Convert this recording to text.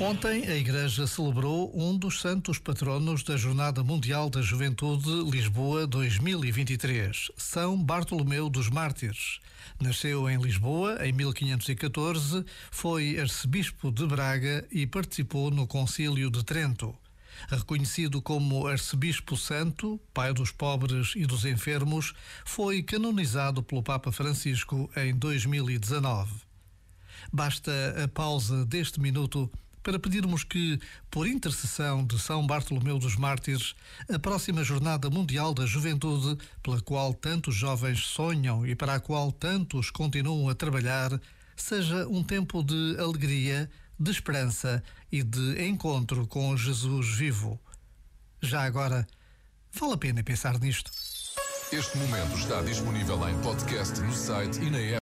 Ontem a Igreja celebrou um dos santos patronos da Jornada Mundial da Juventude Lisboa 2023, São Bartolomeu dos Mártires. Nasceu em Lisboa em 1514, foi arcebispo de Braga e participou no Concílio de Trento. Reconhecido como arcebispo santo, pai dos pobres e dos enfermos, foi canonizado pelo Papa Francisco em 2019. Basta a pausa deste minuto para pedirmos que, por intercessão de São Bartolomeu dos Mártires, a próxima Jornada Mundial da Juventude, pela qual tantos jovens sonham e para a qual tantos continuam a trabalhar, seja um tempo de alegria, de esperança e de encontro com Jesus vivo. Já agora, vale a pena pensar nisto. Este momento está disponível em podcast no site e na app.